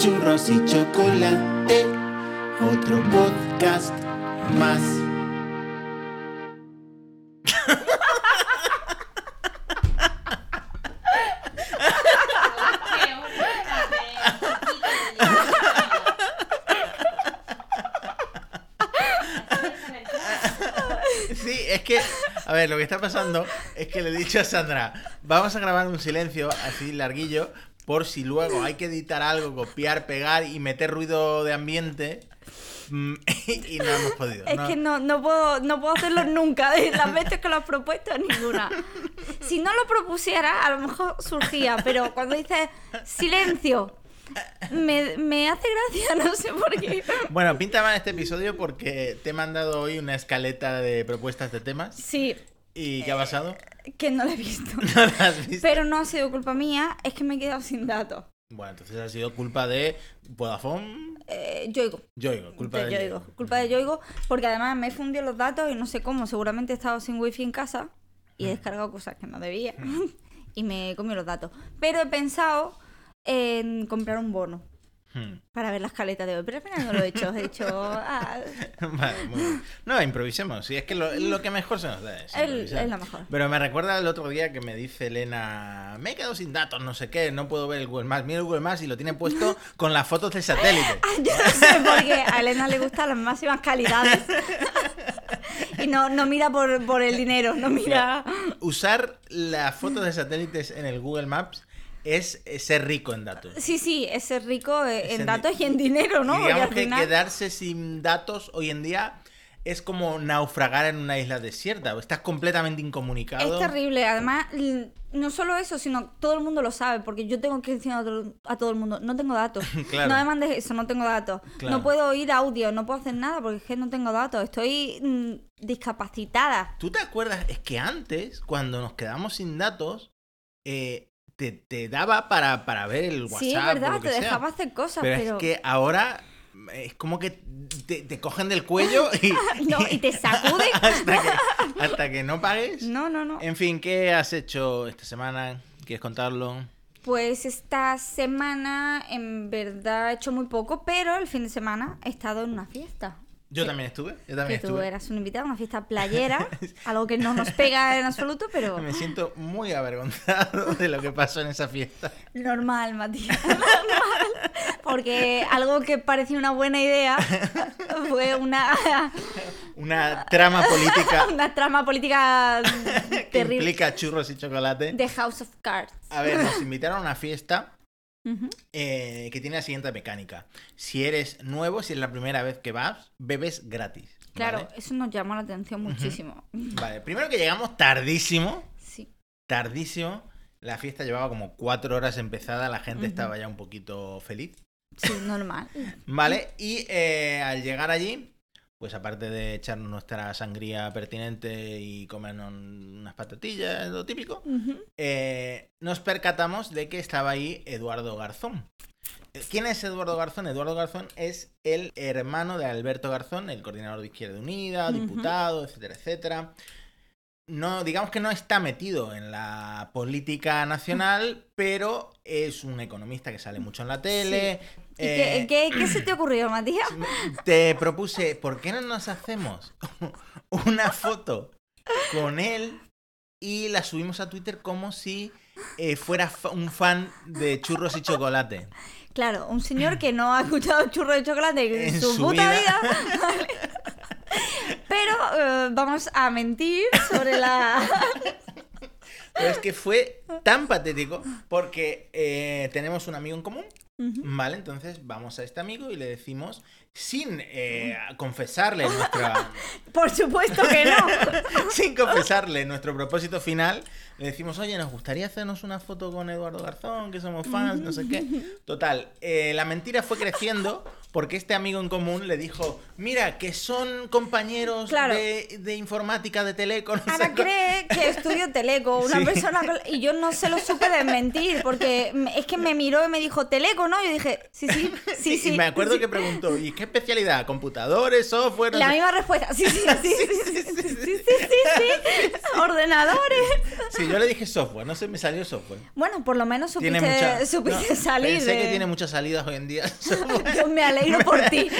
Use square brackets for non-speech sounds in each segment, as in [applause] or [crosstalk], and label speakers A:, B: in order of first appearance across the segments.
A: churros y chocolate, otro podcast más.
B: Sí, es que, a ver, lo que está pasando es que le he dicho a Sandra, vamos a grabar un silencio así larguillo, por si luego hay que editar algo, copiar, pegar y meter ruido de ambiente. mm, [laughs] Y no hemos podido.
C: Es
B: no.
C: que no, no, puedo, no puedo hacerlo nunca, de las veces que lo has propuesto, ninguna. Si no lo propusiera, a lo mejor surgía, pero cuando dices silencio, me, me hace gracia, no sé por qué.
B: Bueno, pinta mal este episodio porque te he mandado hoy una escaleta de propuestas de temas.
C: Sí,
B: ¿Y qué ha pasado?
C: Que no lo he visto. [laughs]
B: ¿No la has visto?
C: Pero no ha sido culpa mía, es que me he quedado sin datos.
B: Bueno, entonces ha sido culpa de Vodafone.
C: Eh, Yoigo.
B: Yoigo, culpa
C: de
B: de
C: Yoigo. Culpa de Yoigo, porque además me he fundido los datos y no sé cómo. Seguramente he estado sin wifi en casa y he descargado cosas que no debía [laughs] y me he comido los datos. Pero he pensado en comprar un bono
B: Hmm.
C: para ver la escaleta de hoy, pero al final no lo he hecho. He dicho. ah, [laughs]
B: Vale, muy bien. No, improvisemos. Sí, es que lo, lo que mejor se nos da es. Improvisar.
C: es lo mejor.
B: Pero me recuerda el otro día que me dice Elena: Me he quedado sin datos, no sé qué, no puedo ver el Google Maps. Mira el Google Maps y lo tiene puesto [laughs] con las fotos del satélite.
C: yo no sé por qué a Elena le gustan las máximas calidades. [laughs] y no, no mira por, por el dinero, no mira.
B: Usar las fotos de satélites en el Google Maps es ser rico en datos.
C: Sí, sí, es ser rico eh, en datos y en dinero, ¿no?
B: Y digamos que
C: final-
B: quedarse sin datos hoy en día es como naufragar en una isla desierta. Estás completamente incomunicado.
C: Es terrible, además, no solo eso, sino todo el mundo lo sabe, porque yo tengo que decir a todo, a todo el mundo, no tengo datos. [laughs]
B: Claro.
C: No me mandes eso, no tengo datos.
B: Claro.
C: No puedo oír audio, no puedo hacer nada porque es que no tengo datos. Estoy mm, discapacitada.
B: ¿Tú te acuerdas? Es que antes, cuando nos quedamos sin datos, eh, te, te daba para, para ver el WhatsApp.
C: sí, es
B: o
C: verdad,
B: lo que
C: te
B: sea.
C: dejaba hacer cosas,
B: Pero,
C: pero...
B: es que ahora es como que te, te cogen del cuello y, [laughs]
C: No, y te sacuden. [laughs]
B: hasta, que, hasta que no pagues.
C: No, no, no.
B: En fin, ¿qué has hecho esta semana? ¿Quieres contarlo?
C: Pues esta semana en verdad he hecho muy poco, pero el fin de semana he estado en una fiesta.
B: Yo también estuve. Yo
C: Que
B: también
C: tú
B: estuve.
C: eras un invitado, una fiesta playera, [laughs] algo que no nos pega en absoluto, pero [laughs]
B: Me siento muy avergonzado de lo que pasó en esa fiesta.
C: normal, Matías. [laughs] Normal. Porque algo que parecía una buena idea fue una,
B: Una trama política
C: una trama política
B: que
C: terrible
B: implica churros y chocolate.
C: de House of Cards.
B: A ver, nos invitaron a una fiesta Eh, que tiene la siguiente mecánica. Si eres nuevo, si es la primera vez que vas, bebes gratis.
C: Claro,
B: ¿vale?
C: eso nos llamó la atención muchísimo.
B: Vale, primero que llegamos tardísimo,
C: Sí.
B: tardísimo. La fiesta llevaba como cuatro horas empezada, la gente estaba ya un poquito feliz.
C: Sí, normal. [laughs]
B: Vale, y eh, al llegar allí, pues aparte de echarnos nuestra sangría pertinente y comernos unas patatillas, lo típico, eh, nos percatamos de que estaba ahí Eduardo Garzón. Eh, ¿Quién es Eduardo Garzón? Eduardo Garzón es el hermano de Alberto Garzón, el coordinador de Izquierda Unida, diputado, etcétera, etcétera. No, digamos que no está metido en la política nacional, [laughs] pero es un economista que sale mucho en la tele.
C: ¿Y
B: eh,
C: qué, qué- qué se te [clears throat] ocurrió, Matías?
B: te propuse, ¿por qué no nos hacemos [laughs] una foto con él y la subimos a Twitter como si eh, fuera un fan de churros y chocolate?
C: Claro, un señor que no ha escuchado churro de chocolate en,
B: En
C: su,
B: su
C: puta
B: vida.
C: vida. [laughs] Pero eh, vamos a mentir sobre la. [laughs]
B: Pero es que fue tan patético porque eh, tenemos un amigo en común. ¿vale? Entonces vamos a este amigo y le decimos, sin eh, confesarle nuestra... [laughs]
C: Por supuesto que no. [laughs]
B: sin confesarle nuestro propósito final, le decimos, oye, nos gustaría hacernos una foto con Eduardo Garzón, que somos fans, no sé qué. Total, eh, la mentira fue creciendo porque este amigo en común le dijo, mira, que son compañeros
C: Claro.
B: de, de informática de Teleco. no sé
C: Ana
B: cu-
C: cree que estudio Teleco, una
B: Sí.
C: persona y yo no se lo supe desmentir porque es que me miró y me dijo Teleco, no? Yo dije, sí, sí, [laughs] sí, sí.
B: y me acuerdo
C: sí.
B: que preguntó, ¿y ¿Qué especialidad? ¿Computadores, software?
C: La misma respuesta. [laughs] Sí, sí, sí, sí, sí, sí, sí, Ordenadores.
B: Sí, yo le dije software, no sé, me salió software.
C: Bueno, por lo menos supiste, supiste salir.
B: Pensé que tiene muchas salidas hoy en día. [laughs]
C: Yo me alegro [laughs] por ti.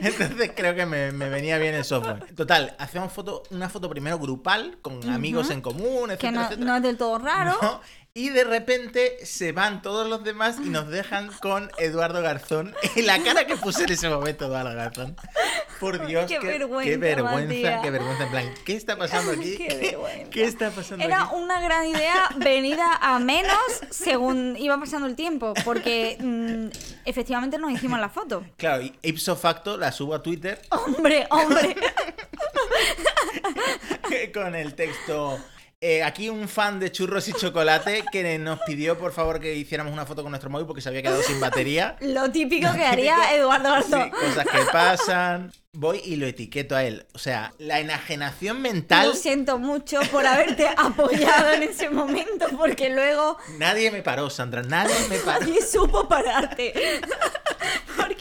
B: Entonces creo que me, venía bien el software. Total, hacemos foto, una foto primero grupal con amigos en común, etcétera,
C: Que no, no, es del todo raro.
B: Y de repente se van todos los demás y nos dejan con Eduardo Garzón. Y la cara que puse en ese momento, Eduardo Garzón. Por Dios,
C: Qué
B: qué,
C: vergüenza,
B: qué vergüenza, qué vergüenza. En plan, ¿qué está pasando aquí?
C: Qué vergüenza.
B: ¿Qué está pasando
C: Era
B: aquí?
C: una gran idea venida a menos según iba pasando el tiempo, porque mm, efectivamente nos hicimos la foto.
B: Claro, y ipso facto la subo a Twitter
C: Hombre, hombre. [laughs]
B: con el texto. Eh, aquí un fan de churros y chocolate que nos pidió por favor que hiciéramos una foto con nuestro móvil porque se había quedado sin batería. [laughs]
C: Lo típico que haría [laughs] Eduardo
B: Sí,
C: Garzón.
B: cosas que pasan. Voy y lo etiqueto a él. O sea, la enajenación mental.
C: Lo siento mucho por haberte [laughs] apoyado en ese momento, porque luego
B: Nadie me paró, Sandra. Nadie me paró.
C: nadie supo pararte.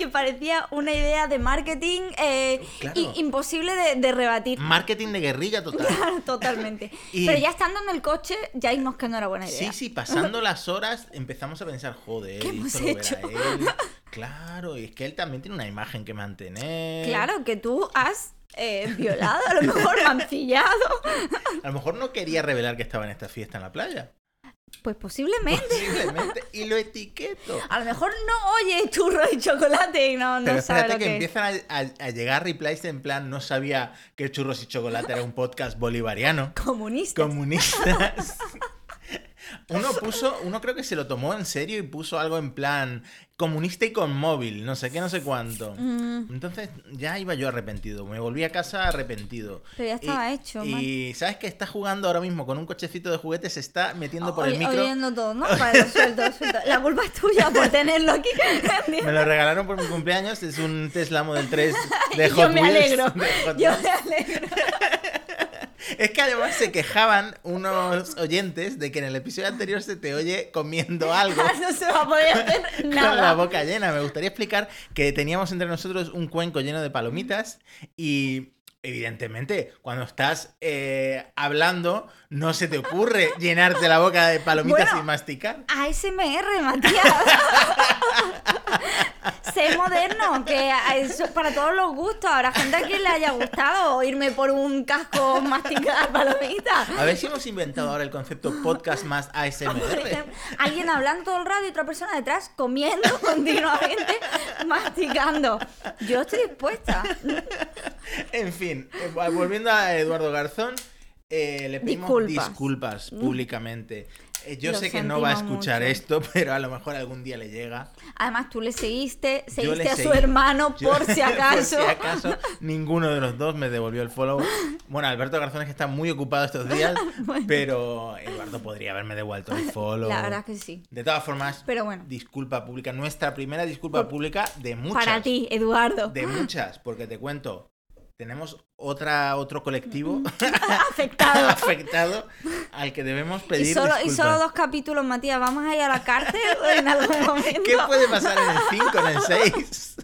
C: Parecía una idea de marketing eh,
B: Claro.
C: i- imposible de, de rebatir.
B: Marketing de guerrilla total. [laughs]
C: Claro, totalmente. [laughs]
B: Y-
C: Pero ya estando en el coche, ya vimos que no era buena idea.
B: Sí, sí, pasando [laughs] las horas empezamos a pensar, joder,
C: ¿Qué hemos
B: lo verá
C: hecho?
B: él. Claro, y es que él también tiene una imagen que mantener.
C: Claro, que tú has eh, violado, a lo mejor mancillado.
B: A lo mejor no quería revelar que estaba en esta fiesta en la playa.
C: Pues posiblemente.
B: Posiblemente. Y lo etiqueto.
C: A lo mejor no oye churro y chocolate y no, no
B: Pero
C: sabe lo
B: que, empiezan a, a- a llegar replies en plan, no sabía que Churros y Chocolate era un podcast bolivariano.
C: Comunista. [laughs]
B: Comunistas. [laughs] Uno puso, uno creo que se lo tomó en serio y puso algo en plan comunista y con móvil, no sé qué, no sé cuánto.
C: Mm.
B: Entonces ya iba yo arrepentido, me volví a casa arrepentido.
C: Pero ya estaba
B: Y-
C: hecho,
B: Y sabes que está jugando ahora mismo con un cochecito de juguetes, se está metiendo por el micro.
C: Oyendo todo, ¿no? [laughs] Vale, suelto, suelto. La culpa es tuya por tenerlo aquí. [laughs]
B: Me lo regalaron por mi cumpleaños, es un Tesla Model 3 [laughs] de Hot
C: Yo me
B: Wheels,
C: alegro. Yo me alegro.
B: Es que además se quejaban unos oyentes de que en el episodio anterior se te oye comiendo algo. [laughs]
C: No se va a poder hacer [laughs]
B: Con la
C: nada.
B: boca llena. Me gustaría explicar que teníamos entre nosotros un cuenco lleno de palomitas y evidentemente cuando estás eh, hablando no se te ocurre [laughs] llenarte la boca de palomitas
C: Bueno.
B: y masticar.
C: ASMR, Matías. Sé moderno, que es para todos los gustos. Habrá gente a quien le haya gustado irme por un casco masticar palomitas.
B: A ver si hemos inventado ahora el concepto podcast más ASMR.
C: ejemplo, alguien hablando todo el rato y otra persona detrás comiendo [laughs] continuamente, masticando. Yo estoy dispuesta.
B: En fin, eh, volviendo a Eduardo Garzón, eh, le pedimos
C: Disculpas.
B: disculpas, públicamente. Eh, yo
C: Lo
B: sé que no va a escuchar
C: mucho.
B: esto, [laughs] pero a lo mejor algún día le llega.
C: Además, tú le seguiste, seguiste
B: le
C: a su
B: seguí.
C: hermano
B: Yo-
C: por [laughs] si acaso.
B: por si acaso, ninguno de los dos me devolvió el follow. Bueno, Alberto Garzón es que está muy ocupado estos días, [laughs] pero Eduardo podría haberme devuelto el follow.
C: La verdad que sí.
B: De todas formas,
C: Pero bueno.
B: disculpa pública, nuestra primera disculpa pública de muchas.
C: Para ti, Eduardo.
B: De muchas, porque te cuento, tenemos otra, otro colectivo [laughs]
C: Afectado.
B: afectado al que debemos pedir
C: Y solo, y
B: disculpas.
C: solo dos capítulos, Matías. ¿Vamos a ir a la cárcel [laughs] en algún momento?
B: ¿Qué puede pasar en el 5, en el 6?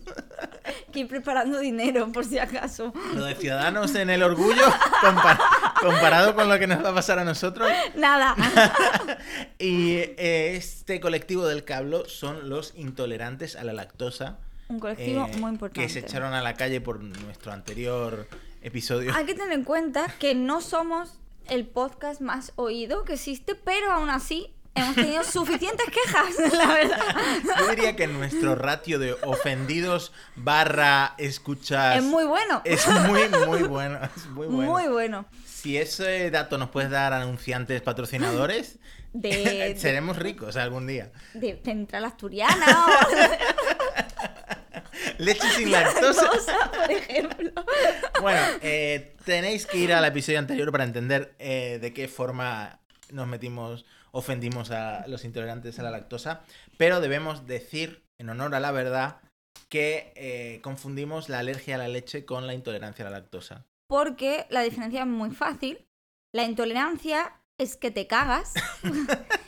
C: Que ir preparando dinero, por si acaso.
B: Lo de Ciudadanos en el orgullo, compar- comparado con lo que nos va a pasar a nosotros.
C: Nada. [laughs]
B: Y eh, este colectivo del cablo son los intolerantes a la lactosa.
C: Un colectivo
B: eh,
C: muy importante.
B: Que se echaron a la calle por nuestro anterior episodio.
C: Hay que tener en cuenta que no somos el podcast más oído que existe, pero aún así hemos tenido [laughs] suficientes quejas, la verdad.
B: Yo diría que nuestro ratio de ofendidos barra escuchas
C: Es muy bueno.
B: es muy, muy bueno. Es muy bueno.
C: Muy bueno.
B: Si ese dato nos puedes dar anunciantes patrocinadores,
C: De, [laughs]
B: seremos ricos algún día.
C: de Central Asturiana
B: Leche sin lactosa.
C: por ejemplo.
B: Bueno, eh, tenéis que ir al episodio anterior para entender eh, de qué forma nos metimos, ofendimos a los intolerantes a la lactosa. Pero debemos decir, en honor a la verdad, que eh, confundimos la alergia a la leche con la intolerancia a la lactosa.
C: Porque la diferencia es muy fácil. La intolerancia es que te cagas. [laughs]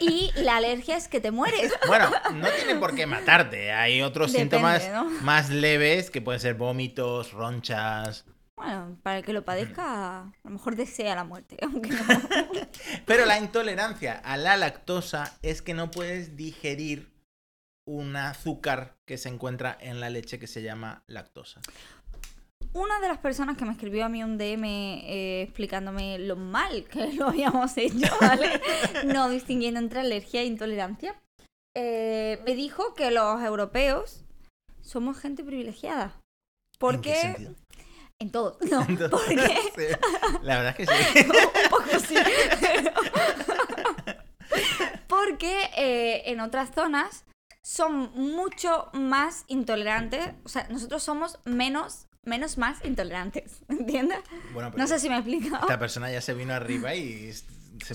C: Y la alergia es que te mueres.
B: Bueno, no tiene por qué matarte. Hay otros
C: Depende,
B: síntomas
C: ¿no?
B: más leves que pueden ser vómitos, ronchas.
C: Bueno, para el que lo padezca, a lo mejor desea la muerte, [laughs] aunque no. [laughs]
B: Pero la intolerancia a la lactosa es que no puedes digerir un azúcar que se encuentra en la leche que se llama lactosa.
C: Una de las personas que me escribió a mí un DM eh, explicándome lo mal que [laughs] lo habíamos hecho, ¿vale? [laughs] no distinguiendo entre alergia e intolerancia, eh, me dijo que los europeos somos gente privilegiada.
B: ¿En qué
C: Porque.
B: sentido?
C: En todo. [laughs] No,
B: Entonces,
C: porque.
B: sí, La verdad es que sí.
C: un poco sí. Porque eh, en otras zonas son mucho más intolerantes. O sea, nosotros somos menos, menos más intolerantes. [laughs] ¿Entiendes?
B: Bueno, pero
C: No sé si me he explicado.
B: esta persona ya se vino arriba y se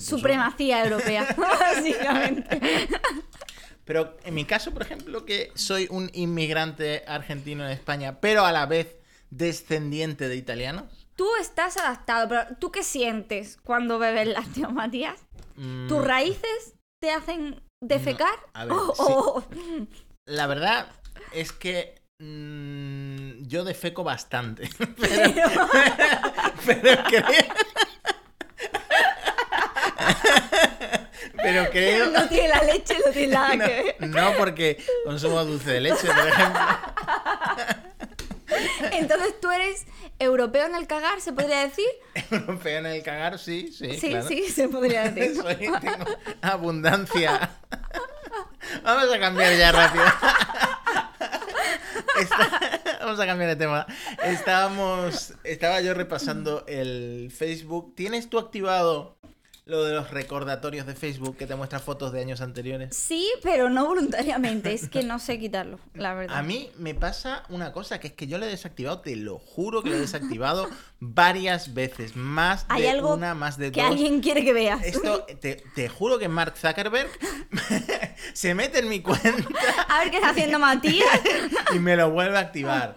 B: puso...
C: Supremacía europea, [laughs] [laughs] básicamente.
B: Pero en mi caso, por ejemplo, que soy un inmigrante argentino en España, pero a la vez descendiente de italianos.
C: Tú estás adaptado, pero ¿tú qué sientes cuando bebes lácteo, Matías?
B: mm,
C: ¿Tus raíces te hacen defecar?
B: a ver,
C: O-
B: sí.
C: o-
B: La verdad es que mm, yo defeco bastante. [laughs] Pero, [laughs] pero creo. Pero creo.
C: no tiene la leche, no tiene nada que ver.
B: No, no porque consumo dulce de leche, por ejemplo.
C: Entonces tú eres europeo en el cagar, ¿se podría decir?
B: Europeo en el cagar, sí, sí.
C: Sí,
B: claro.
C: sí, se podría [laughs] decir.
B: Soy- tengo abundancia. Vamos a cambiar ya rápido. Está- [laughs] Vamos a cambiar de tema. Estábamos, estaba yo repasando el Facebook. ¿Tienes tú activado lo de los recordatorios de Facebook que te muestra fotos de años anteriores?
C: Sí, pero no voluntariamente, es que no sé quitarlo, la verdad.
B: A mí me pasa una cosa, que es que yo lo he desactivado, te lo juro que lo he desactivado varias veces. Más
C: Hay
B: de
C: algo
B: una, más de
C: que
B: dos.
C: alguien quiere que veas.
B: Esto, te, te juro que Mark Zuckerberg [laughs] se mete en mi cuenta [laughs]
C: A ver qué está haciendo Matías. [laughs]
B: y me lo vuelve a activar.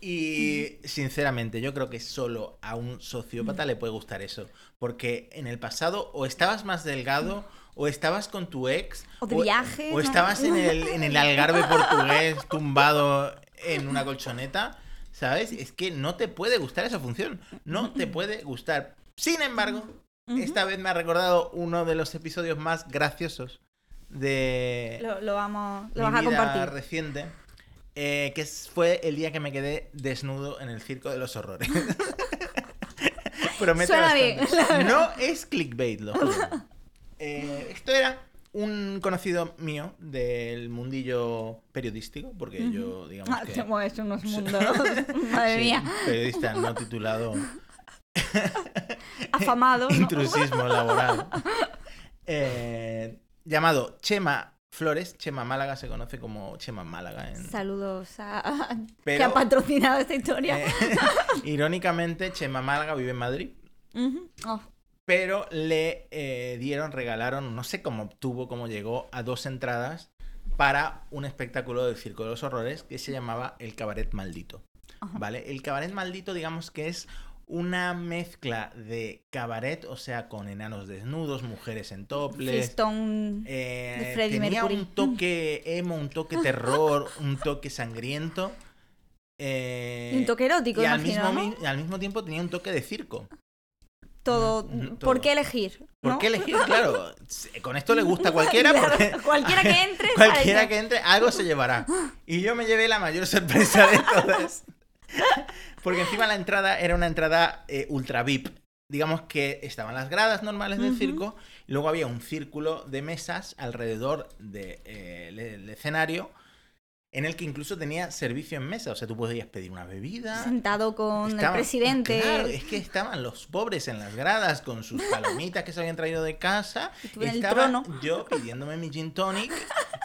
B: Y sinceramente, yo creo que solo a un sociópata le puede gustar eso. Porque en el pasado o estabas más delgado, o estabas con tu ex,
C: O de viaje,
B: o estabas en el, en el algarve portugués [laughs] tumbado en una colchoneta. ¿Sabes? Es que no te puede gustar esa función. No te puede gustar. Sin embargo, esta vez me ha recordado uno de los episodios más graciosos de
C: Lo, lo vamos, lo
B: mi
C: vas a compartir.
B: reciente. eh, que fue el día que me quedé desnudo en el circo de los horrores. [laughs] Promete
C: Suena bien,
B: bastante. No es clickbait, lo juro. Eh, esto era un conocido mío del mundillo periodístico, porque yo, digamos
C: Ah,
B: que...
C: te mueves unos [laughs] mundos. [laughs] Madre
B: sí,
C: mía.
B: periodista no titulado
C: Afamado.
B: intrusismo laboral. Eh, llamado Chema Flores. Chema Málaga se conoce como Chema Málaga. En...
C: Saludos a [laughs] que
B: Pero-
C: ha patrocinado esta historia.
B: Eh, [laughs] irónicamente, Chema Málaga vive en Madrid.
C: Oh,
B: Pero le eh, dieron, regalaron, no sé cómo obtuvo, cómo llegó a dos entradas para un espectáculo del Circo de los Horrores que se llamaba El Cabaret Maldito. ¿Vale? El Cabaret Maldito, digamos que es una mezcla de cabaret, o sea, con enanos desnudos, mujeres en toples. Eh, tenía
C: Mercury.
B: un toque emo, un toque [laughs] terror, un toque sangriento. eh,
C: un toque erótico,
B: y al
C: imagino,
B: mismo,
C: ¿no?
B: mi- y al mismo tiempo tenía un toque de circo.
C: Todo.
B: Mm, todo.
C: ¿Por qué elegir?
B: ¿Por
C: no?
B: qué elegir? Claro, con esto le gusta a cualquiera [laughs] porque
C: cualquiera que entre, [laughs]
B: cualquiera que entre algo se llevará. Y yo me llevé la mayor sorpresa de todas. Porque encima la entrada era una entrada eh, ultra VIP. Digamos que estaban las gradas normales del circo, y luego había un círculo de mesas alrededor del escenario, en el que incluso tenía servicio en mesa. O sea, tú podías pedir una bebida.
C: Sentado con el presidente.
B: Claro, es que estaban los pobres en las gradas con sus palomitas que se habían traído de casa.
C: Y el
B: Estaba
C: trono.
B: yo pidiéndome mi gin tonic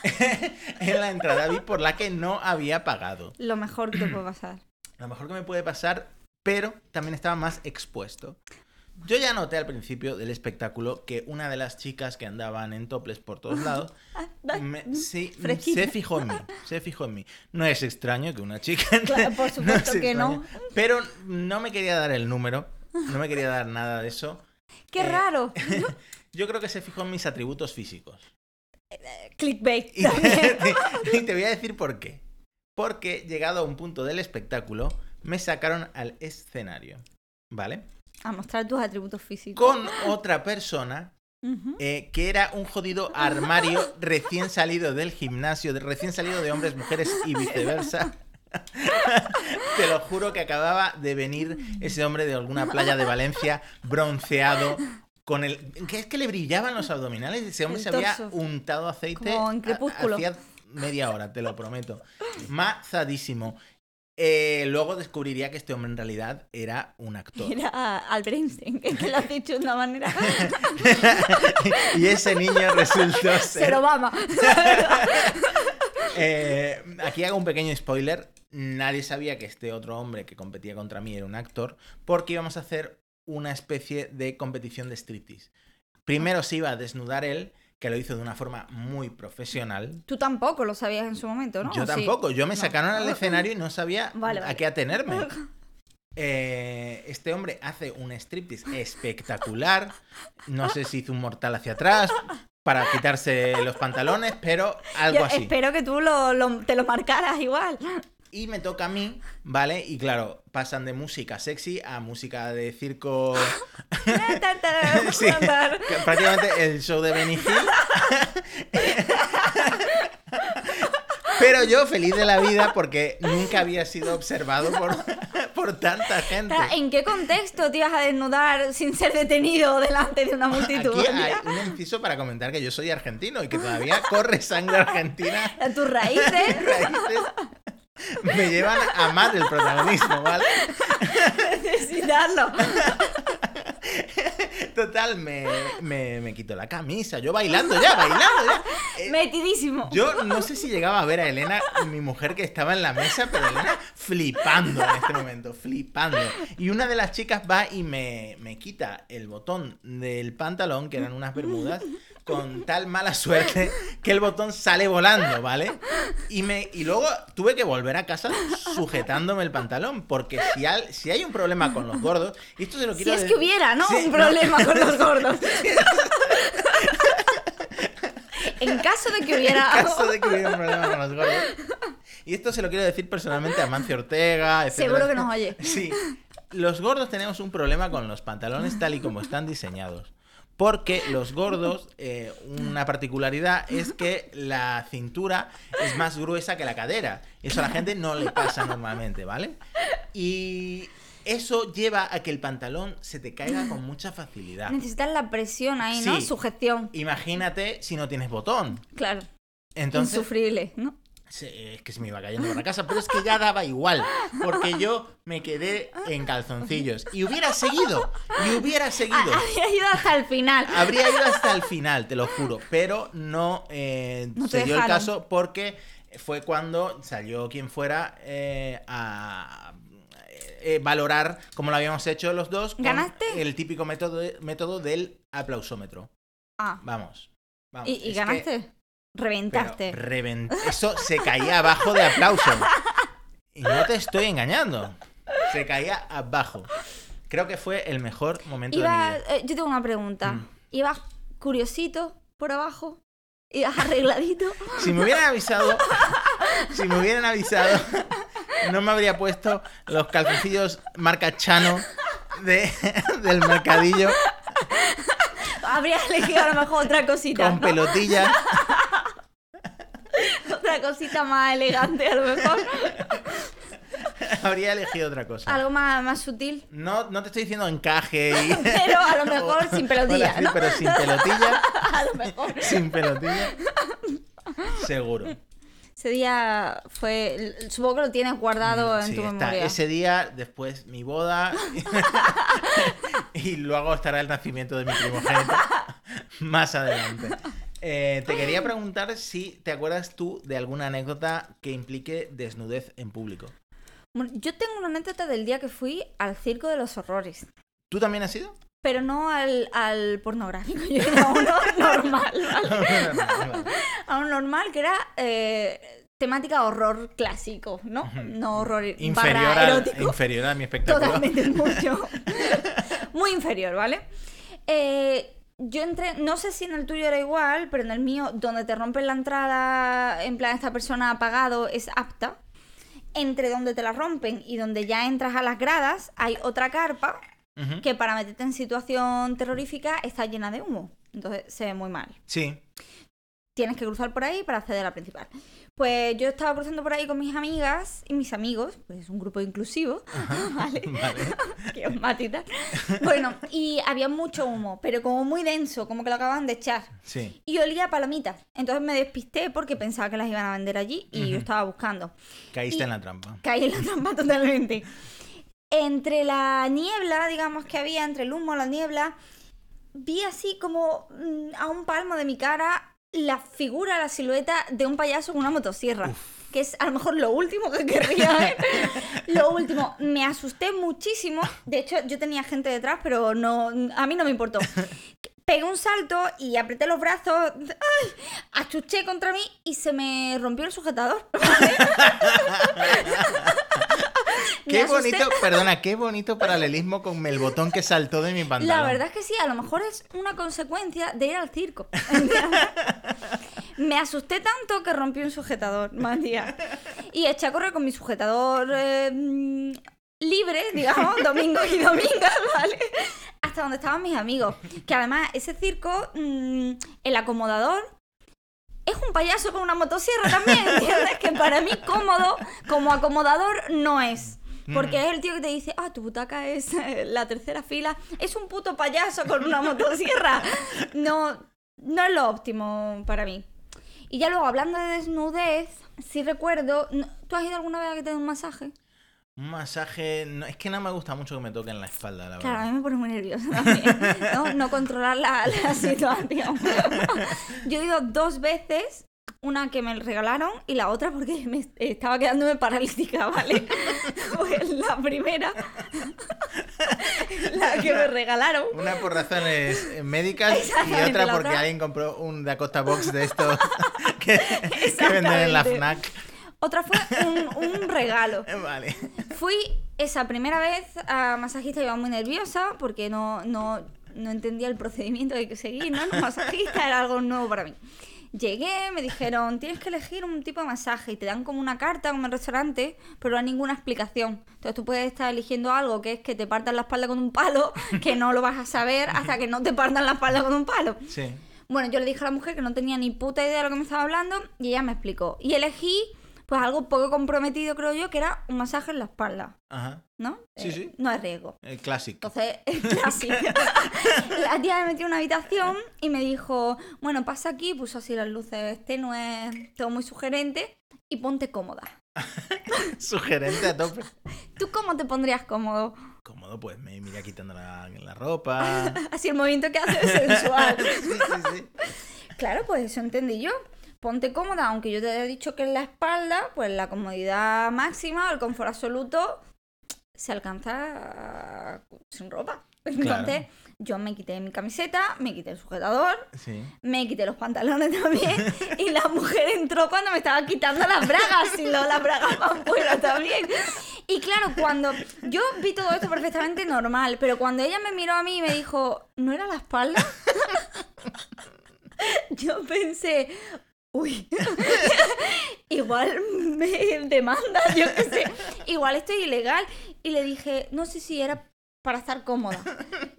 B: [laughs] en la entrada VIP por la que no había pagado.
C: Lo mejor que puede pasar.
B: Lo mejor que me puede pasar, pero también estaba más expuesto. Yo ya noté al principio del espectáculo que una de las chicas que andaban en toples por todos [laughs] lados
C: Ay,
B: me- sí,
C: fresquita.
B: se fijó en mí. [laughs] Se fijó en mí. No es extraño que una chica.
C: Claro, por [laughs] supuesto
B: es
C: que no.
B: Pero no me quería dar el número. No me quería dar nada de eso.
C: ¡Qué
B: Eh,
C: raro!
B: Yo creo que se fijó en mis atributos físicos.
C: Clickbait.
B: Y
C: también.
B: te, y te voy a decir por qué. Porque llegado a un punto del espectáculo, me sacaron al escenario. ¿Vale?
C: A mostrar tus atributos físicos.
B: Con otra persona eh, que era un jodido armario [laughs] recién salido del gimnasio, recién salido de hombres, mujeres y viceversa. [laughs] Te lo juro que acababa de venir ese hombre de alguna playa de Valencia, bronceado, con el... que es que le brillaban los abdominales? Ese hombre se había untado aceite
C: Como en Crepúsculo.
B: hacía media hora, te lo prometo. Mazadísimo. Eh, luego descubriría que este hombre en realidad era un actor.
C: Era Albert Einstein, que lo has dicho de una manera. [laughs]
B: y ese niño resultó ser...
C: Ser Obama. [laughs]
B: Eh, aquí hago un pequeño spoiler. Nadie sabía que este otro hombre que competía contra mí era un actor, porque íbamos a hacer una especie de competición de striptease. Primero se iba a desnudar él, que lo hizo de una forma muy profesional.
C: Tú tampoco lo sabías en su momento, ¿no?
B: Yo tampoco, yo me
C: No.
B: sacaron al escenario y no sabía
C: Vale,
B: a qué atenerme. [laughs] Eh, este hombre hace un striptease espectacular. No sé si hizo un mortal hacia atrás para quitarse los pantalones, pero algo
C: Yo
B: así.
C: espero que tú lo- lo- te lo marcaras igual.
B: Y me toca a mí, ¿vale? Y claro, pasan de música sexy a música de circo. [laughs] Sí, [laughs] prácticamente el show de Benny Hill. [laughs] Pero yo feliz de la vida porque nunca había sido observado por, [laughs] por tanta gente.
C: ¿En qué contexto te ibas a desnudar sin ser detenido delante de una multitud?
B: Aquí hay [laughs] un inciso para comentar que yo soy argentino y que todavía corre sangre argentina.
C: A [laughs] tus raíces.
B: Raíces me llevan a amar el protagonismo, ¿vale?
C: necesitarlo. [laughs]
B: Total, me, me, me quito la camisa, yo bailando ya, bailando ya. [laughs] Eh,
C: Metidísimo.
B: Yo no sé si llegaba a ver a Elena, mi mujer que estaba en la mesa, pero Elena flipando en este momento, flipando. Y una de las chicas va y me, me quita el botón del pantalón, que eran unas bermudas, con tal mala suerte que el botón sale volando, ¿vale? Y, me, y luego tuve que volver a casa sujetándome el pantalón, porque si, al- si hay un problema con los gordos, y esto se lo
C: Si
B: quiero
C: es
B: de-
C: que hubiera, ¿no?
B: Sí,
C: Un problema con los gordos. [laughs] en caso de que hubiera.
B: En caso de que hubiera un problema con los gordos. Y esto se lo quiero decir personalmente a Mancio Ortega, etc.
C: Seguro que nos oye.
B: Sí. Los gordos tenemos un problema con los pantalones tal y como están diseñados. Porque los gordos, eh, una particularidad es que la cintura es más gruesa que la cadera. Eso a la gente no le pasa normalmente, ¿vale? Y eso lleva a que el pantalón se te caiga con mucha facilidad.
C: Necesitas la presión ahí, ¿no?
B: Sí.
C: Sujeción.
B: Imagínate si no tienes botón.
C: Claro.
B: Entonces,
C: Insufrible, ¿no?
B: Es que se me iba cayendo por la casa, pero es que ya daba igual, porque yo me quedé en calzoncillos. Y hubiera seguido, y hubiera seguido.
C: Había ido hasta el final.
B: Habría ido hasta el final, te lo juro, pero no, eh,
C: No
B: se dio el caso porque fue cuando salió quien fuera eh, a eh, valorar como lo habíamos hecho los dos con
C: ¿Ganaste?
B: el típico método, método del aplausómetro.
C: Ah,
B: Vamos. vamos.
C: ¿y, y
B: es que-
C: ganaste? Reventaste.
B: pero revent- Eso se caía abajo de aplauso. Y no te estoy engañando. Se caía abajo. Creo que fue el mejor momento de mi
C: Iba,
B: vida.
C: eh, yo tengo una pregunta.
B: Mm.
C: ¿Ibas curiosito por abajo? ¿Ibas arregladito?
B: Si me hubieran avisado, si me hubieran avisado, no me habría puesto los calzoncillos marca Chano de, del mercadillo
C: Habrías elegido a lo mejor otra cosita.
B: con
C: ¿no?
B: pelotillas. [laughs]
C: Otra cosita más elegante, a lo mejor. [laughs]
B: Habría elegido otra cosa.
C: Algo más, más sutil.
B: No, no te estoy diciendo encaje y. [laughs]
C: Pero a lo mejor sin pelotilla,
B: Hola, sí,
C: ¿no?
B: Pero sin pelotilla.
C: A lo mejor.
B: Sin pelotilla. Seguro.
C: Ese día fue. Supongo que lo tienes guardado en
B: Mm, Sí,
C: tu
B: está.
C: memoria.
B: Ese día, después mi boda. y luego estará el nacimiento de mi primogénito. Más adelante. Eh, te quería preguntar si te acuerdas tú de alguna anécdota que implique desnudez en público.
C: Bueno, yo tengo una anécdota del día que fui al Circo de los Horrores.
B: ¿Tú también has ido?
C: Pero no al, al pornográfico, [laughs] yo iba [laughs] a uno normal, ¿vale? A uno normal que era eh, temática horror clásico, ¿no? No horror
B: inferior,
C: barra erótico.
B: inferior a mi espectáculo.
C: Totalmente mucho. [laughs] Muy inferior, ¿vale? Eh, yo entré, no sé si en el tuyo era igual, pero en el mío, donde te rompen la entrada, en plan, esta persona ha pagado, es apta. Entre donde te la rompen y donde ya entras a las gradas, hay otra carpa que para meterte en situación terrorífica está llena de humo. Entonces se ve muy mal.
B: Sí.
C: Tienes que cruzar por ahí para acceder a la principal. Pues yo estaba cruzando por ahí con mis amigas y mis amigos, pues es un grupo inclusivo, [laughs] ¿vale? [laughs]
B: Vale. [laughs]
C: que os mate y tal. Bueno, y había mucho humo, pero como muy denso, como que lo acababan de echar.
B: Sí.
C: Y olía a palomitas. Entonces me despisté porque pensaba que las iban a vender allí y yo estaba buscando.
B: Caíste
C: Y-
B: en la trampa.
C: Caí en la trampa totalmente. Entre la niebla, digamos que había, entre el humo, la niebla, vi así como mm, a un palmo de mi cara la figura, la silueta de un payaso con una motosierra. Que es a lo mejor lo último que querría ver. [laughs] lo último. Me asusté muchísimo. De hecho, yo tenía gente detrás, pero no, a mí no me importó. Pegué un salto y apreté los brazos. ¡Ay! Achuché contra mí y se me rompió el sujetador. [laughs] [laughs]
B: Qué bonito, perdona, qué bonito paralelismo con el botón que saltó de mi pantalón.
C: La verdad es que sí, a lo mejor es una consecuencia de ir al circo. [laughs] Me asusté tanto que rompí un sujetador, Matías. Y eché a correr con mi sujetador eh, mm, libre, digamos, domingo y domingas, [laughs] ¿vale? Hasta donde estaban mis amigos. Que además, ese circo, mm, el acomodador. Es un payaso con una motosierra también, [laughs] ¿entiendes? Que para mí cómodo como acomodador no es. Porque es el tío que te dice, ah, tu butaca es eh, la tercera fila. Es un puto payaso con una motosierra. [laughs] No, no es lo óptimo para mí. Y ya luego, hablando de desnudez, sí recuerdo... ¿Tú has ido alguna vez a que te den un masaje?
B: Un masaje. no- es que no me gusta mucho que me toquen la espalda, la
C: Claro, a
B: verdad.
C: mí me pone muy nerviosa también. No, no controlar la, la [laughs] situación. [laughs] Yo he ido dos veces. Una que me regalaron y la otra porque [laughs] me estaba quedándome paralítica, ¿vale? [laughs] Pues la primera, la que me regalaron,
B: Una por razones eh, médicas y otra porque
C: otra-
B: alguien compró un Dakota Box de estos [laughs] que, que venden en la. FNAC.
C: otra fue un, un regalo.
B: Vale.
C: Fui esa primera vez a masajista, iba muy nerviosa porque no, no, no entendía el procedimiento que hay que seguir, ¿no? Un masajista era algo nuevo para mí. Llegué, me dijeron, tienes que elegir un tipo de masaje y te dan como una carta como en el restaurante, pero no hay ninguna explicación. Entonces tú puedes estar eligiendo algo que es que te partan la espalda con un palo, [laughs] que no lo vas a saber hasta que no te partan la espalda con un palo.
B: Sí.
C: Bueno, yo le dije a la mujer que no tenía ni puta idea de lo que me estaba hablando y ella me explicó. Y elegí, pues algo poco comprometido, creo yo, que era un masaje en la espalda,
B: Ajá.
C: ¿no?
B: Sí,
C: Eh,
B: sí.
C: No es riesgo. [laughs]
B: El clásico.
C: Entonces, [laughs] clásico. la tía me metió en una habitación y me dijo, bueno, pasa aquí, puso así las luces tenues, todo muy sugerente, y ponte cómoda. [laughs]
B: Sugerente a tope.
C: ¿Tú cómo te pondrías cómodo?
B: Cómodo, pues me mira quitando la, la ropa.
C: Así el movimiento que hace es sensual.
B: Sí, sí, sí.
C: Claro, pues eso entendí yo. Ponte cómoda, aunque yo te haya dicho que en la espalda, pues la comodidad máxima, el confort absoluto, se alcanza sin ropa. Entonces, yo me quité mi camiseta, me quité el sujetador,
B: Sí.
C: me quité los pantalones también, y la mujer entró cuando me estaba quitando las bragas, y luego las bragas van fuera también. Y claro, cuando yo vi todo esto perfectamente normal, pero cuando ella me miró a mí y me dijo, ¿no era la espalda? [laughs] yo pensé, uy, [laughs] igual me demanda, yo qué sé, igual estoy ilegal. Y le dije, no sé si era para estar cómoda.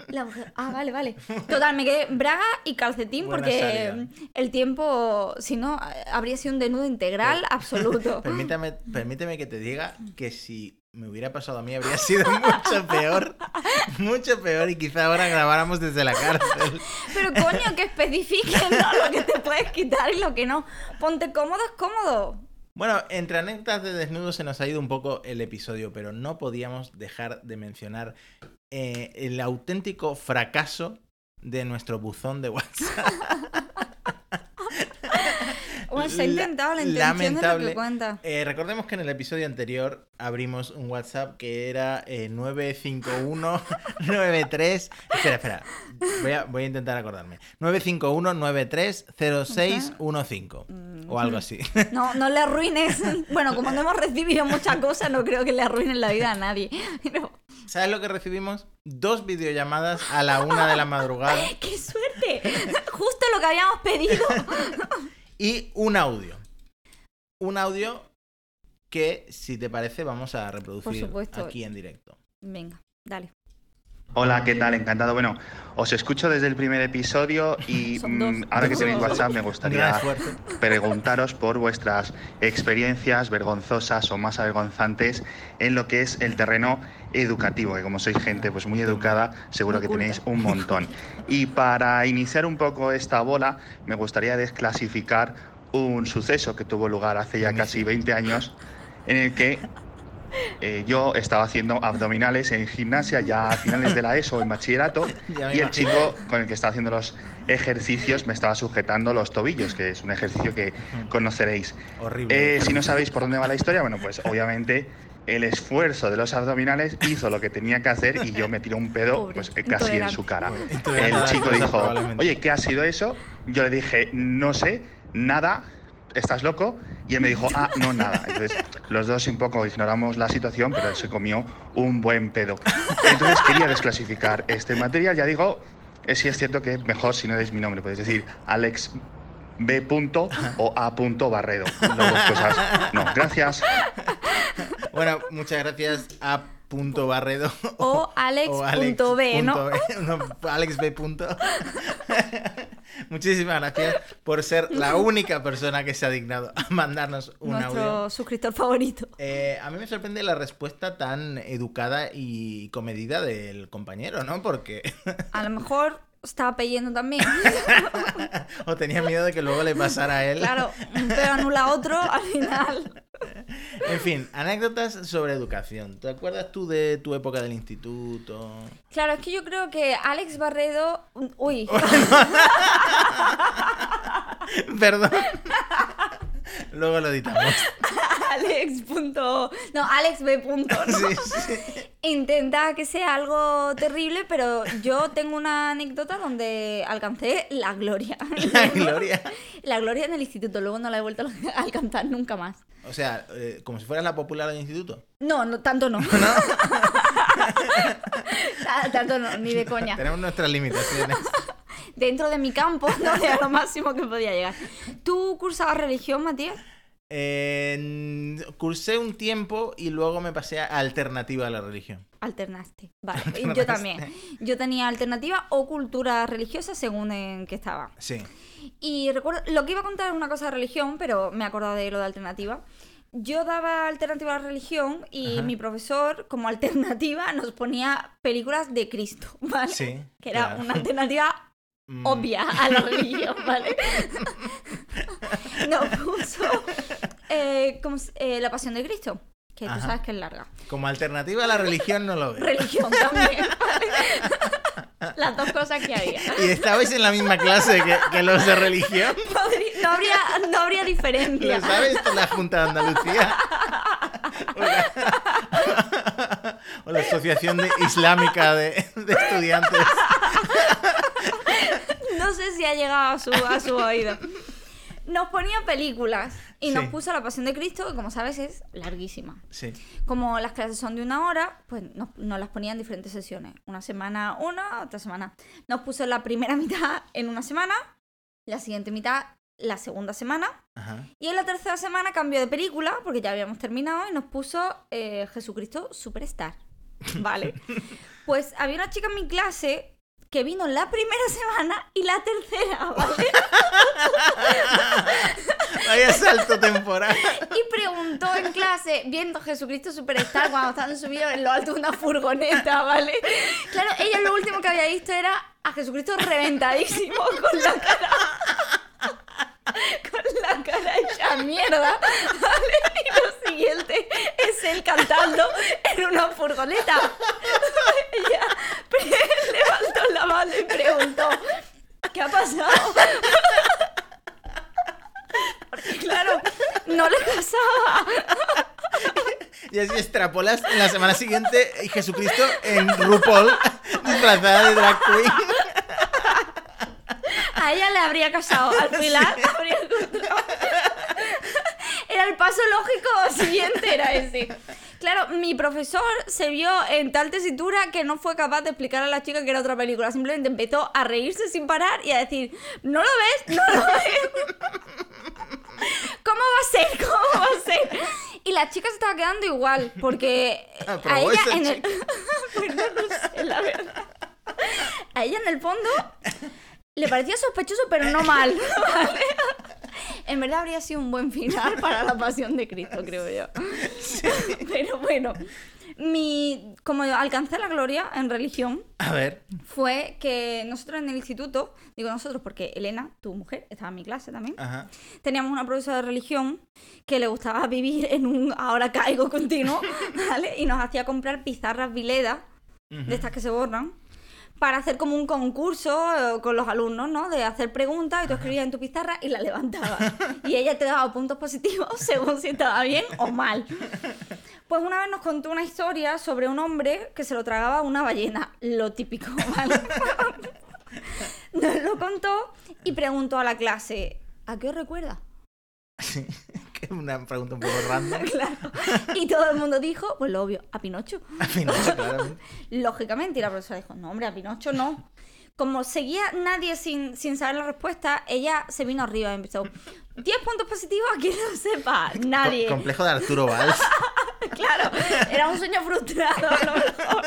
C: La mujer, ah, vale, vale. Total, me quedé braga y calcetín
B: Buena
C: porque
B: salida.
C: el tiempo, si no, habría sido un desnudo integral absoluto. [laughs]
B: Permítame, permíteme que te diga que si me hubiera pasado a mí habría sido mucho peor. [laughs] Mucho peor y quizá ahora grabáramos desde la cárcel. [laughs]
C: Pero coño, que especifiquen ¿no? lo que te puedes quitar y lo que no. Ponte cómodo, es cómodo.
B: Bueno, entre anécdotas de desnudo se nos ha ido un poco el episodio, pero no podíamos dejar de mencionar eh, el auténtico fracaso de nuestro buzón de WhatsApp. [laughs]
C: Bueno, se ha
B: La-
C: intentado la intención de lo
B: lamentable.
C: que cuenta.
B: Eh, recordemos que en el episodio anterior abrimos un WhatsApp que era eh, 95193. [laughs] Espera, espera. Voy a, voy a intentar acordarme. 951930615. O algo así. [laughs]
C: No, no le arruines. Bueno, como no hemos recibido muchas cosas, no creo que le arruinen la vida a nadie. Pero,
B: ¿Sabes lo que recibimos? Dos videollamadas a la una de la madrugada. [laughs]
C: ¡Qué suerte! Justo lo que habíamos pedido.
B: Y un audio. Un audio que, si te parece, vamos a reproducir
C: supuesto.
B: aquí en directo.
C: Venga, dale.
D: Hola, ¿qué tal? Encantado. Bueno, os escucho desde el primer episodio y [laughs] mm, ahora que tenéis WhatsApp me gustaría preguntaros por vuestras experiencias vergonzosas o más avergonzantes en lo que es el terreno educativo, que como sois gente pues muy educada, seguro que tenéis un montón. Y para iniciar un poco esta bola, me gustaría desclasificar un suceso que tuvo lugar hace ya casi 20 años en el que eh, yo estaba haciendo abdominales en gimnasia ya a finales de la ESO en bachillerato [laughs] y el chico con el que estaba haciendo los ejercicios me estaba sujetando los tobillos, que es un ejercicio que conoceréis.
B: Horrible.
D: Eh, si no sabéis por dónde va la historia, bueno, pues obviamente el esfuerzo de los abdominales hizo lo que tenía que hacer y yo me tiré un pedo
C: Pobre,
D: pues, casi en su cara. El chico dijo, oye, ¿qué ha sido eso? Yo le dije, no sé, nada, ¿estás loco? Y él me dijo, ah, no, nada. Entonces, los dos un poco ignoramos la situación, pero él se comió un buen pedo. Entonces, quería desclasificar este material. Ya digo, eh, sí es cierto que mejor si no deis mi nombre. Podéis decir Alex B. punto o A. punto Barredo. Las dos cosas. No, gracias.
B: Bueno, muchas gracias a punto Barredo.
C: O Alex
B: o
C: punto B, ¿no?
B: punto B, no, Alex B. punto. [laughs] Muchísimas gracias por ser la [laughs] única persona que se ha dignado a mandarnos un
C: Nuestro
B: audio.
C: suscriptor favorito.
B: Eh, a mí me sorprende la respuesta tan educada y comedida del compañero, ¿no? Porque
C: A lo mejor estaba peyendo también. [laughs]
B: o tenía miedo de que luego le pasara a él.
C: Claro, un pedo anula otro [laughs] al final.
B: En fin, anécdotas sobre educación. ¿Te acuerdas tú de tu época del instituto?
C: Claro, es que yo creo que Alex Barredo. Uy, [laughs]
B: Perdón. Luego lo editamos. [laughs]
C: Alex. Punto, no, Alex B. Punto, ¿no?
B: Sí, sí.
C: Intenta que sea algo terrible, pero yo tengo una anécdota donde alcancé la gloria. [laughs]
B: La [laughs] gloria.
C: La gloria en el instituto, luego no la he vuelto a alcanzar nunca más.
B: O sea, eh, como si fueras la popular del instituto.
C: No, no tanto no. Ta- tanto no, ni de coña.
B: Tenemos nuestras limitaciones.
C: Dentro de mi campo, no era lo máximo que podía llegar. ¿Tú cursabas religión, Matías?
B: Eh, cursé un tiempo y luego me pasé a alternativa a la religión.
C: Alternaste. Vale, [laughs]
B: Alternaste.
C: yo también. Yo tenía alternativa o cultura religiosa según en qué estaba.
B: Sí.
C: Y recuerdo, lo que iba a contar era una cosa de religión, pero me he acordado de lo de alternativa. Yo daba alternativa a la religión y
B: Ajá.
C: mi profesor, como alternativa, [laughs] nos ponía películas de Cristo, [laughs] ¿vale?
B: Sí,
C: Que era
B: claro.
C: una alternativa
B: Mm,
C: obvia a la religión, ¿vale? [laughs] Nos puso eh, ¿cómo se- eh, La Pasión de Cristo, que tú
B: Ajá.
C: sabes que es larga.
B: Como alternativa a la religión no lo veo.
C: Religión también. [laughs] Las dos cosas que había.
B: ¿Y estabais en la misma clase que, que los de religión? [laughs]
C: No habría, no habría diferencia.
B: ¿Lo sabes? La Junta de Andalucía. O la, o la Asociación de- Islámica de, de Estudiantes.
C: No sé si ha llegado a su, a su oído. Nos ponía películas y nos puso La Pasión de Cristo, que como sabes es larguísima.
B: Sí.
C: Como las clases son de una hora, pues nos, nos las ponía en diferentes sesiones. Una semana una, otra semana. Nos puso la primera [laughs] mitad en una semana, la siguiente mitad la segunda semana.
B: Ajá.
C: Y en la tercera semana cambió de película, porque ya habíamos terminado, y nos puso eh, Jesucristo Superstar. [laughs] Vale. Pues había una chica en mi clase que vino la primera [laughs] semana y la tercera, [laughs] ¿vale?
B: Vaya salto temporal.
C: Y preguntó en clase, viendo Jesucristo Superstar cuando estaban subidos en lo alto de una furgoneta, ¿vale? Claro, ella lo último que había visto era a Jesucristo reventadísimo con la cara. Con la cara hecha mierda, ¿vale? Y lo siguiente es él cantando en una furgoneta. Ella pre- levantó la mano y preguntó: ¿Qué ha pasado? Porque, claro, no le pasaba.
B: Y así extrapolas en la semana siguiente y Jesucristo en RuPaul disfrazada de drag queen.
C: A ella le habría casado. Al final habría encontrado. Era el paso lógico siguiente, era ese. Claro, mi profesor se vio en tal tesitura que no fue capaz de explicar a la chica que era otra película. Simplemente empezó a reírse sin parar y a decir, ¿no lo ves? ¿No lo ves? [laughs] ¿Cómo va a ser? ¿Cómo va a ser? Y la chica se estaba quedando igual, porque a
B: ¿Aprobó
C: ella en el... [laughs] Pues no lo sé, la verdad. A ella en el fondo le parecía sospechoso, pero no mal. [laughs] ¿vale? En verdad habría sido un buen final [laughs] para la pasión de Cristo, creo yo. [laughs] Pero bueno, mi, como alcancé la gloria en religión,
B: A ver.
C: fue que nosotros en el instituto, digo nosotros porque Elena, tu mujer, estaba en mi clase también,
B: Ajá.
C: teníamos una profesora de religión que le gustaba vivir en un ahora caigo continuo, [laughs] ¿vale? Y nos hacía comprar pizarras Vileda, de estas que se borran, para hacer como un concurso eh, con los alumnos, ¿no? De hacer preguntas y tú escribías en tu pizarra y la levantabas. Y ella te daba puntos positivos [laughs] según si estaba bien o mal. Pues una vez nos contó una historia sobre un hombre que se lo tragaba una ballena, lo típico, [laughs] ¿vale? Nos lo contó y preguntó a la clase, ¿a qué os recuerda? [laughs]
B: Que es una pregunta un poco random. [laughs]
C: Claro. Y todo el mundo dijo, pues lo obvio, a Pinocho.
B: A Pinocho, claramente. [laughs]
C: Lógicamente, y la profesora dijo, no, hombre, a Pinocho no. Como seguía nadie sin, sin saber la respuesta, ella se vino arriba y empezó. 10 puntos positivos a quien lo sepa. Nadie.
B: Co- complejo de Arturo Valls.
C: Claro, era un sueño frustrado a lo mejor.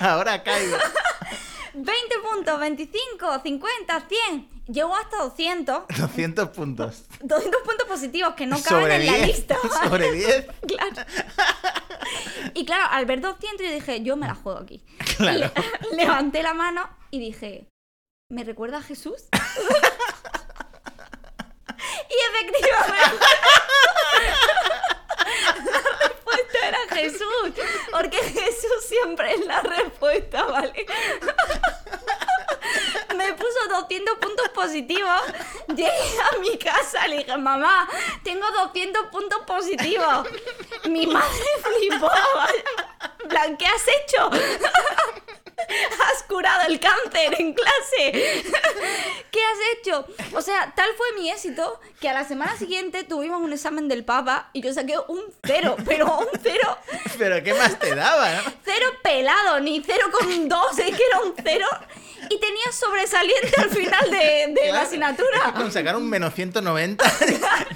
B: Ahora caigo.
C: 20 puntos, 25, 50, 100. Llegó hasta 200.
B: 200 [laughs] puntos.
C: 200 puntos positivos que no caben en la
B: 10.
C: lista. ¿vale? [laughs]
B: Sobre [laughs] 10.
C: Claro. Y claro, al ver 200 yo dije, yo me la juego aquí.
B: Claro.
C: Le- levanté la mano y dije, ¿me recuerda a Jesús? y efectivamente la respuesta era Jesús, porque Jesús siempre es la respuesta, ¿vale? Me puso 200 puntos positivos. [laughs] Llegué a mi casa, le dije, mamá, tengo 200 puntos positivos. Mi madre flipó. [laughs] Plan, ¿qué has hecho? [laughs] Has curado el cáncer en clase. ¿Qué has hecho? O sea, tal fue mi éxito que a la semana siguiente tuvimos un examen del Papa y yo saqué un cero, pero un cero,
B: Pero ¿qué más te daba, no?
C: cero pelado, ni cero con dos, es que era un cero. Y tenía sobresaliente al final de, de la asignatura. [laughs]
B: Con sacar un menos 150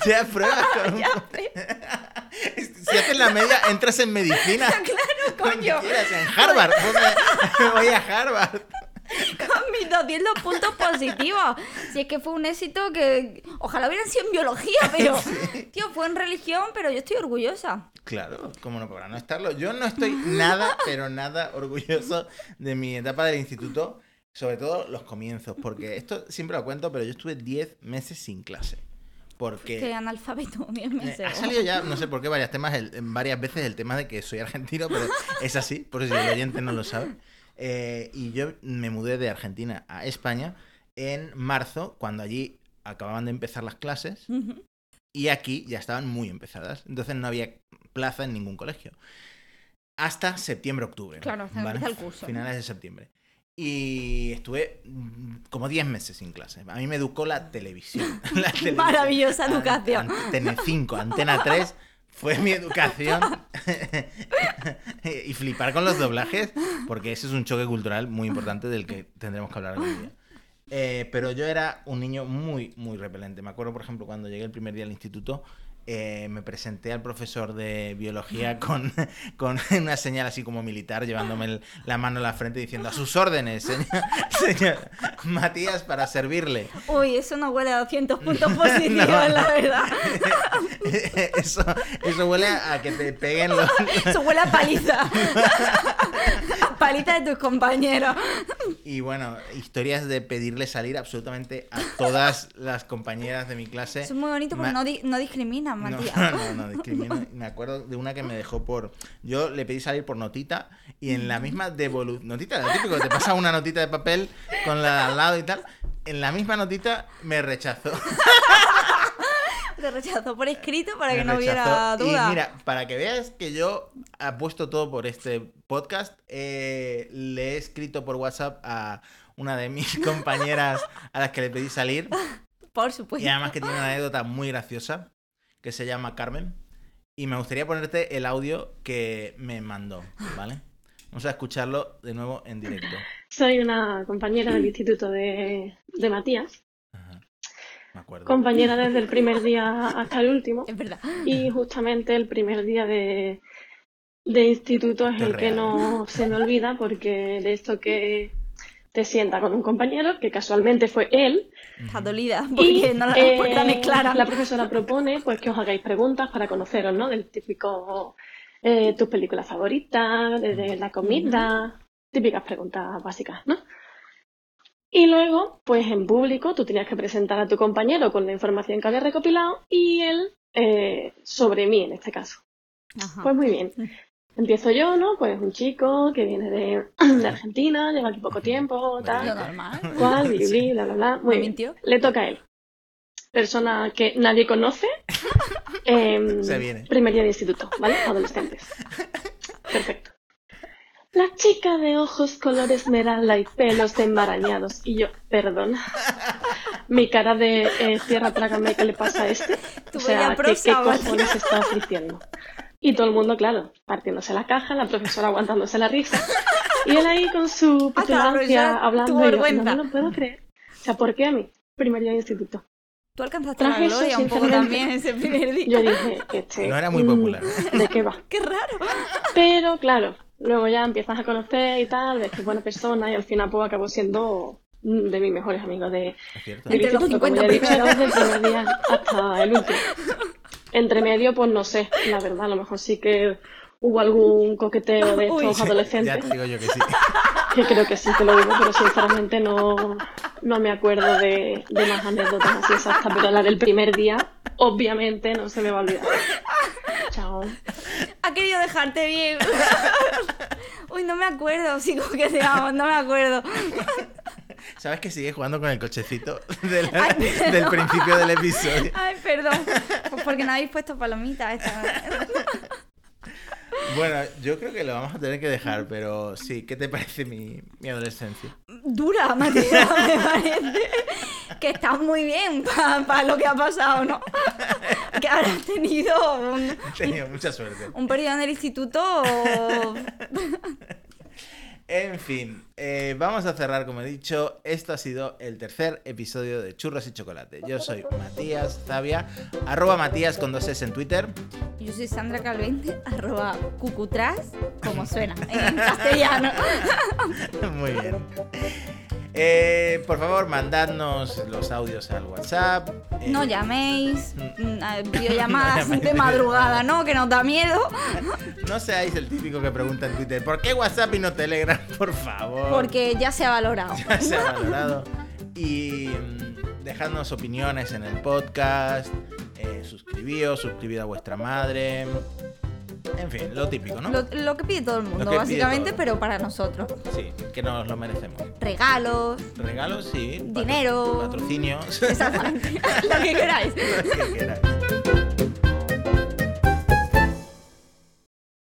B: ya pruebas [laughs] con un-. Si haces la media, entras en medicina. [laughs]
C: Claro, coño.
B: quieras, en Harvard. Voy a Harvard.
C: Con mis 200 puntos positivos. Si es que fue un éxito que ojalá hubieran sido en biología, pero tío, fue en religión, pero yo estoy orgullosa.
B: Claro, ¿cómo no podrá no estarlo? Yo no estoy nada, pero nada orgulloso de mi etapa del instituto, sobre todo los comienzos, porque esto siempre lo cuento, pero yo estuve 10 meses sin clase. Porque
C: Que analfabeto, [laughs] bien me
B: Eh,
C: sé.
B: Ha salido ya, no sé por qué, varias temas, el- varias veces el tema de que soy argentino, pero es así, por si el oyente no lo sabe. Eh, y yo me mudé de Argentina a España en marzo, cuando allí acababan de empezar las clases,
C: Ujú.
B: y aquí ya estaban muy empezadas. Entonces no había plaza en ningún colegio. Hasta septiembre-octubre.
C: Claro, hasta empieza el curso.
B: Finales de septiembre. Y estuve mm, como 10 meses sin clase. A mí me educó la televisión. [laughs] [laughs] La televisión.
C: Maravillosa educación.
B: an- Telecinco, Antena 3 fue mi educación. [laughs] y flipar con los doblajes, porque ese es un choque cultural muy importante del que tendremos que hablar algún día. Eh, pero yo era un niño muy, muy repelente. Me acuerdo, por ejemplo, cuando llegué el primer día al instituto, eh, me presenté al profesor de biología [laughs] con, con una señal así como militar, llevándome el- la mano a la frente diciendo a sus órdenes, señor, [laughs] señor Matías, para servirle.
C: Uy, eso no huele a 200 [laughs] puntos positivos,
B: No.
C: la verdad.
B: Eso, eso huele a que te peguen los...
C: Eso huele a paliza. A paliza de tus compañeros.
B: Y bueno, historias de pedirle salir absolutamente a todas las compañeras de mi clase.
C: Eso es muy bonito porque
B: Ma-
C: no, di- no discriminan,
B: No,
C: Matías.
B: no, no, discrimino. Me acuerdo de una que me dejó por. Yo le pedí salir por notita y en la misma devolución. Notita, lo típico, te pasa una notita de papel con la de al lado y tal. En la misma notita me rechazó. [laughs]
C: Te rechazó por escrito para que
B: Me
C: no hubiera duda.
B: Y mira, para que veas que yo apuesto todo por este podcast, eh, le he escrito por WhatsApp a una de mis [laughs] compañeras a las que le pedí salir.
C: por supuesto.
B: Y además que tiene una anécdota muy graciosa, que se llama Carmen. Y me gustaría ponerte el audio que me mandó, ¿vale? Vamos a escucharlo de nuevo en directo.
E: Soy una compañera del instituto de, de Matías.
B: Me acuerdo.
E: compañera desde el primer día hasta el último.
C: Es verdad.
E: Y justamente el primer día de, de instituto es
B: Qué
E: el que no se me olvida porque de esto que te sienta con un compañero, que casualmente fue él,
C: Está dolida
E: y
C: porque no la
E: eh,
C: respuesta es clara.
E: la profesora propone pues que os hagáis preguntas para conoceros, ¿no? Del típico, eh, tus películas favoritas, de, de la comida, típicas preguntas básicas, ¿no? Y luego, pues en público, tú tenías que presentar a tu compañero con la información que había recopilado y él eh, sobre mí, en este caso.
C: Ajá.
E: Pues muy bien. Empiezo yo, ¿no? Pues un chico que viene de, [clears throat] de Argentina, lleva aquí poco tiempo,
C: Lo
E: tal,
C: normal.
E: cual, bli, bli, bla, bla, bla. Muy
C: ¿Me
E: bien.
C: mintió?
E: Le toca a él. Persona que nadie conoce. [laughs] em,
B: Se viene.
E: Primer día de instituto, ¿vale? Adolescentes. Perfecto. La chica de ojos color esmeralda y pelos enmarañados. Y yo, perdón. Mi cara de eh, tierra, trágame, ¿qué le pasa a este? O sea, ¿qué, qué cojones estás diciendo? Y todo el mundo, claro, partiéndose la caja, la profesora aguantándose la risa. Y él ahí con su [laughs]
C: la
E: petulancia hablando. y yo, no me lo puedo creer. O sea, ¿por qué a mí? Primer día de instituto.
C: Tú alcanzaste la
E: Traje eso,
C: gloria un poco también ese primer día.
E: Yo dije, este.
B: No era muy
E: mm,
B: popular.
E: ¿De qué va? [laughs]
C: Qué raro.
E: Pero claro, luego ya empiezas a conocer y tal, ves que es buena persona y al final pues acabó siendo de mis mejores amigos de, instituto, como
C: 50
E: ya he dicho, desde el primer día hasta el último. Entre medio, pues no sé, la verdad, a lo mejor sí que hubo algún coqueteo de
C: Uy.
E: estos
B: Ya
E: adolescentes,
B: te digo yo que sí. [laughs]
E: que creo que sí que lo hubo, pero sinceramente no, no me acuerdo de, de más anécdotas así exactas, pero la del primer día, obviamente, no se me va a olvidar. Chao.
C: Ha querido dejarte bien. [laughs] Uy, no me acuerdo si coqueteamos, no me acuerdo.
B: ¿Sabes que sigue jugando con el cochecito del,
C: Ay,
B: del principio del episodio?
C: Ay, perdón. Pues porque no habéis puesto palomitas esta vez.
B: Bueno, yo creo que lo vamos a tener que dejar, pero sí, ¿qué te parece mi, mi adolescencia?
C: Dura, Matías, me parece. Que está muy bien para lo que ha pasado, ¿no? Que habrás tenido un,
B: He tenido mucha suerte.
C: un periodo en el instituto.
B: En fin, eh, vamos a cerrar, como he dicho. Esto ha sido el tercer episodio de Churros y Chocolate. Yo soy Matías Zavia, arroba Matías con dos S en Twitter.
C: Yo soy Sandra Calvente, [laughs] arroba cucutras, como suena en castellano. [laughs]
B: Muy bien. Eh, por favor, mandadnos los audios al WhatsApp. eh,
C: No llaméis, mm, [laughs] a-
B: No
C: videollamadas de madrugada, ¿no? Que nos da miedo. [laughs]
B: No seáis el típico que pregunta en Twitter, ¿por qué WhatsApp y no Telegram? [laughs] Por favor.
C: Porque ya se ha valorado.
B: ya se ha valorado. Y mm, dejadnos opiniones en el podcast. Eh, suscribíos, suscribid a vuestra madre. En fin, lo típico, ¿no?
C: Lo, lo que pide todo el mundo, básicamente,
B: todo.
C: pero para nosotros.
B: Sí, que nos lo merecemos.
C: Regalos,
B: Regalos, sí.
C: Dinero.
B: Patrocinios.
C: exactamente. [laughs] lo que queráis.
B: Lo que queráis.